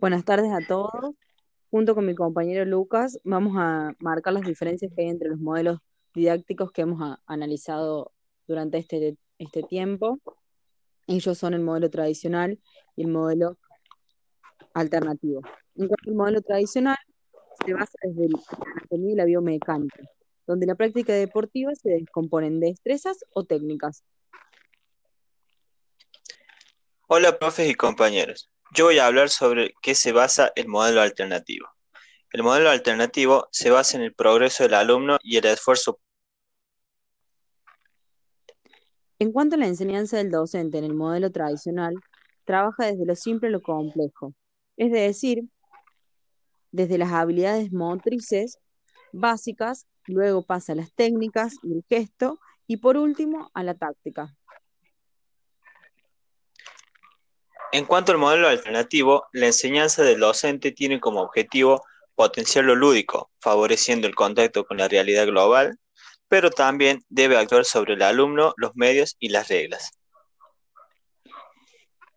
Buenas tardes a todos. Junto con mi compañero Lucas, vamos a marcar las diferencias que hay entre los modelos didácticos que hemos analizado durante este, este tiempo. Ellos son el modelo tradicional y el modelo alternativo. En cuanto al modelo tradicional, se basa desde el- y la biomecánica, donde la práctica deportiva se descompone en destrezas o técnicas. Hola, profes y compañeros. Yo voy a hablar sobre qué se basa el modelo alternativo. El modelo alternativo se basa en el progreso del alumno y el esfuerzo. En cuanto a la enseñanza del docente en el modelo tradicional, trabaja desde lo simple a lo complejo, es decir, desde las habilidades motrices básicas, luego pasa a las técnicas y el gesto, y por último a la táctica. En cuanto al modelo alternativo, la enseñanza del docente tiene como objetivo potenciar lo lúdico, favoreciendo el contacto con la realidad global, pero también debe actuar sobre el alumno, los medios y las reglas.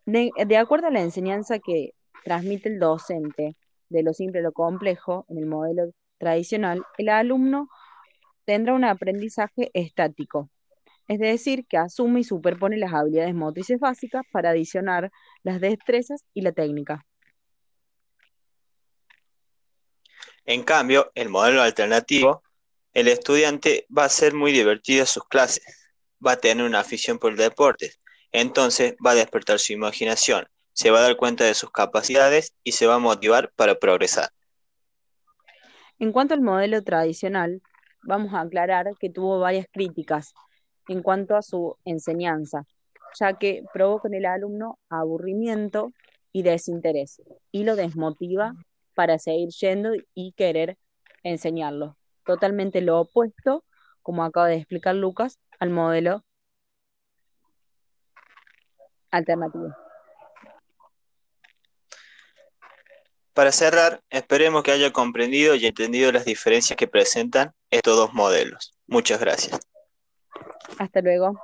De, de acuerdo a la enseñanza que transmite el docente de lo simple a lo complejo en el modelo tradicional, el alumno tendrá un aprendizaje estático, es decir, que asume y superpone las habilidades motrices básicas para adicionar las destrezas y la técnica. En cambio, el modelo alternativo, el estudiante va a ser muy divertido en sus clases, va a tener una afición por el deporte, entonces va a despertar su imaginación, se va a dar cuenta de sus capacidades y se va a motivar para progresar. En cuanto al modelo tradicional, vamos a aclarar que tuvo varias críticas en cuanto a su enseñanza, ya que provoca en el alumno aburrimiento y desinterés y lo desmotiva para seguir yendo y querer enseñarlo. Totalmente lo opuesto, como acaba de explicar Lucas, al modelo alternativo. Para cerrar, esperemos que haya comprendido y entendido las diferencias que presentan estos dos modelos. Muchas gracias. Hasta luego.